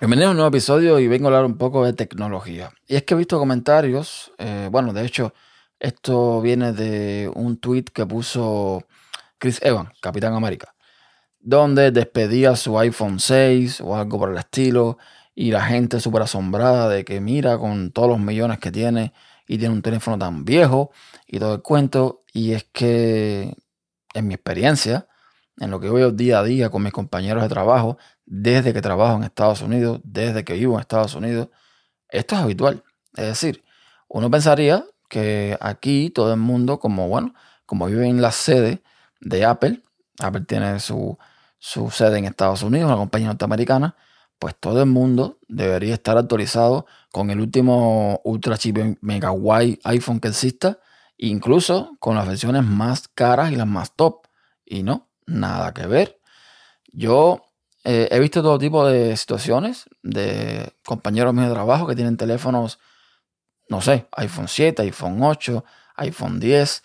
Bienvenidos a un nuevo episodio y vengo a hablar un poco de tecnología. Y es que he visto comentarios, eh, bueno, de hecho, esto viene de un tweet que puso Chris Evans, Capitán América, donde despedía su iPhone 6 o algo por el estilo y la gente súper asombrada de que mira con todos los millones que tiene y tiene un teléfono tan viejo y todo el cuento. Y es que, en mi experiencia, en lo que veo día a día con mis compañeros de trabajo, desde que trabajo en Estados Unidos, desde que vivo en Estados Unidos, esto es habitual. Es decir, uno pensaría que aquí todo el mundo, como bueno, como vive en la sede de Apple, Apple tiene su, sede en Estados Unidos, una compañía norteamericana, pues todo el mundo debería estar actualizado con el último ultra chip mega wide iPhone que exista, incluso con las versiones más caras y las más top. Y no, nada que ver. Yo eh, he visto todo tipo de situaciones de compañeros míos de trabajo que tienen teléfonos, no sé, iPhone 7, iPhone 8, iPhone 10,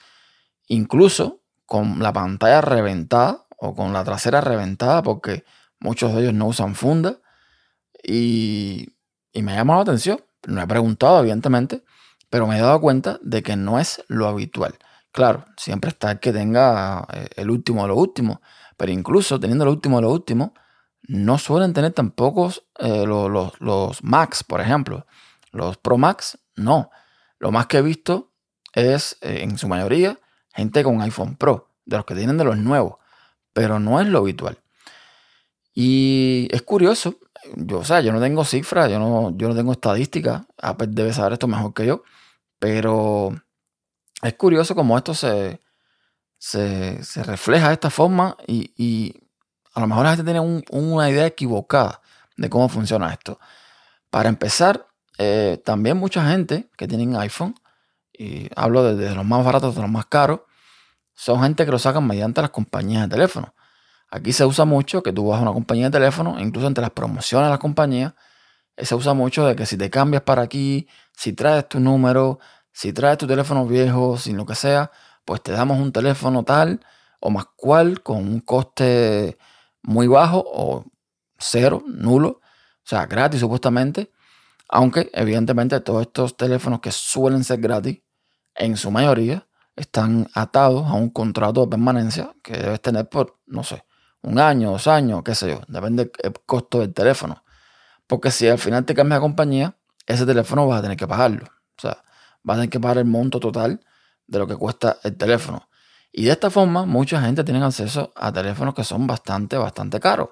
incluso con la pantalla reventada o con la trasera reventada porque muchos de ellos no usan funda y, y me ha llamado la atención. No he preguntado, evidentemente, pero me he dado cuenta de que no es lo habitual. Claro, siempre está el que tenga eh, el último de lo último, pero incluso teniendo el último de lo último, no suelen tener tampoco eh, los, Max, por ejemplo. Los Pro Max, no. Lo más que he visto es, eh, en su mayoría, gente con iPhone Pro, de los que tienen de los nuevos, pero no es lo habitual. Y es curioso, yo, o sea, yo no tengo cifras, yo no, yo no tengo estadísticas, Apple debe saber esto mejor que yo, pero es curioso cómo esto se, se, refleja de esta forma y a lo mejor la gente tiene una idea equivocada de cómo funciona esto. Para empezar, eh, también mucha gente que tiene iPhone, y hablo desde los más baratos hasta los más caros, son gente que lo sacan mediante las compañías de teléfono. Aquí se usa mucho que tú vas a una compañía de teléfono, incluso entre las promociones de las compañías, eh, se usa mucho de que si te cambias para aquí, si traes tu número, si traes tu teléfono viejo, sin lo que sea, pues te damos un teléfono tal o más cual con un coste muy bajo o cero, nulo, o sea, gratis supuestamente, aunque evidentemente todos estos teléfonos que suelen ser gratis, en su mayoría, están atados a un contrato de permanencia que debes tener por, no sé, un año, dos años, qué sé yo, depende del costo del teléfono. Porque si al final te cambia de compañía, ese teléfono vas a tener que pagarlo. O sea, vas a tener que pagar el monto total de lo que cuesta el teléfono. Y de esta forma, mucha gente tiene acceso a teléfonos que son bastante, bastante caros.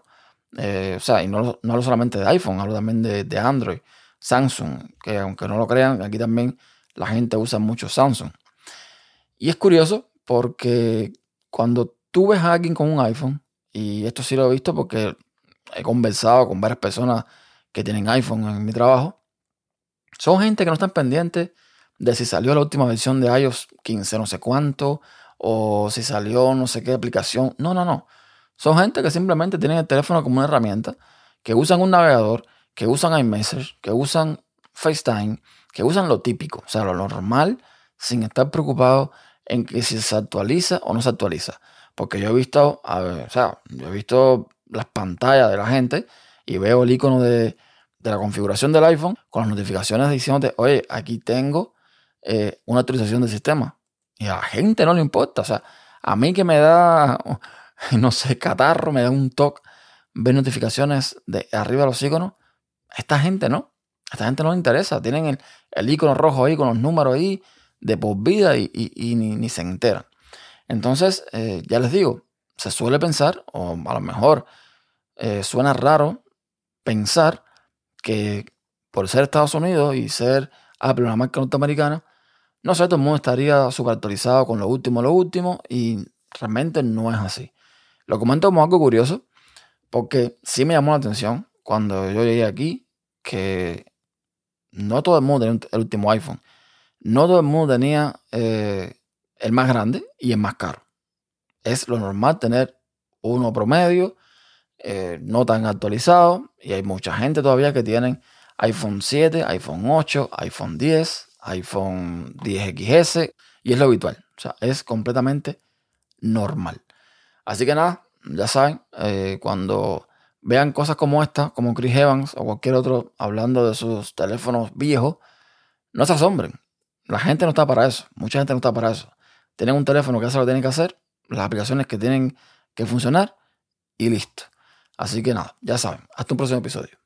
Eh, o sea, y no, no hablo solamente de iPhone, hablo también de, Android, Samsung, que aunque no lo crean, aquí también la gente usa mucho Samsung. Y es curioso porque cuando tú ves a alguien con un iPhone, y esto sí lo he visto porque he conversado con varias personas que tienen iPhone en mi trabajo, son gente que no están pendientes de si salió la última versión de iOS 15 no sé cuánto, o si salió no sé qué aplicación. No, no, no. Son gente que simplemente tienen el teléfono como una herramienta, que usan un navegador, que usan iMessage, que usan FaceTime, que usan lo típico, o sea, lo normal, sin estar preocupado en que si se actualiza o no se actualiza. Porque yo he visto, o sea, yo he visto las pantallas de la gente y veo el icono de, la configuración del iPhone con las notificaciones diciéndote, oye, aquí tengo eh, una actualización del sistema. Y a la gente no le importa. O sea, a mí que me da, no sé, catarro, me da un toque ver notificaciones de arriba de los iconos. Esta gente no. Esta gente no le interesa. Tienen el, el icono rojo ahí con los números ahí de por vida y, ni, se enteran. Entonces, eh, ya les digo, se suele pensar, o a lo mejor eh, suena raro pensar que por ser Estados Unidos y ser Apple una marca norteamericana, no sé, todo el mundo estaría súper actualizado con lo último, lo último, y realmente no es así. Lo comento como algo curioso, porque sí me llamó la atención cuando yo llegué aquí que no todo el mundo tenía el último iPhone. No todo el mundo tenía eh, el más grande y el más caro. Es lo normal tener uno promedio, eh, no tan actualizado, y hay mucha gente todavía que tienen iPhone 7, iPhone 8, iPhone 10, iPhone 10XS y es lo habitual. O sea, es completamente normal. Así que nada, ya saben, eh, cuando vean cosas como esta, como Chris Evans o cualquier otro hablando de sus teléfonos viejos, no se asombren. La gente no está para eso. Mucha gente no está para eso. Tienen un teléfono que hace lo que tienen que hacer, las aplicaciones que tienen que funcionar y listo. Así que nada, ya saben. Hasta un próximo episodio.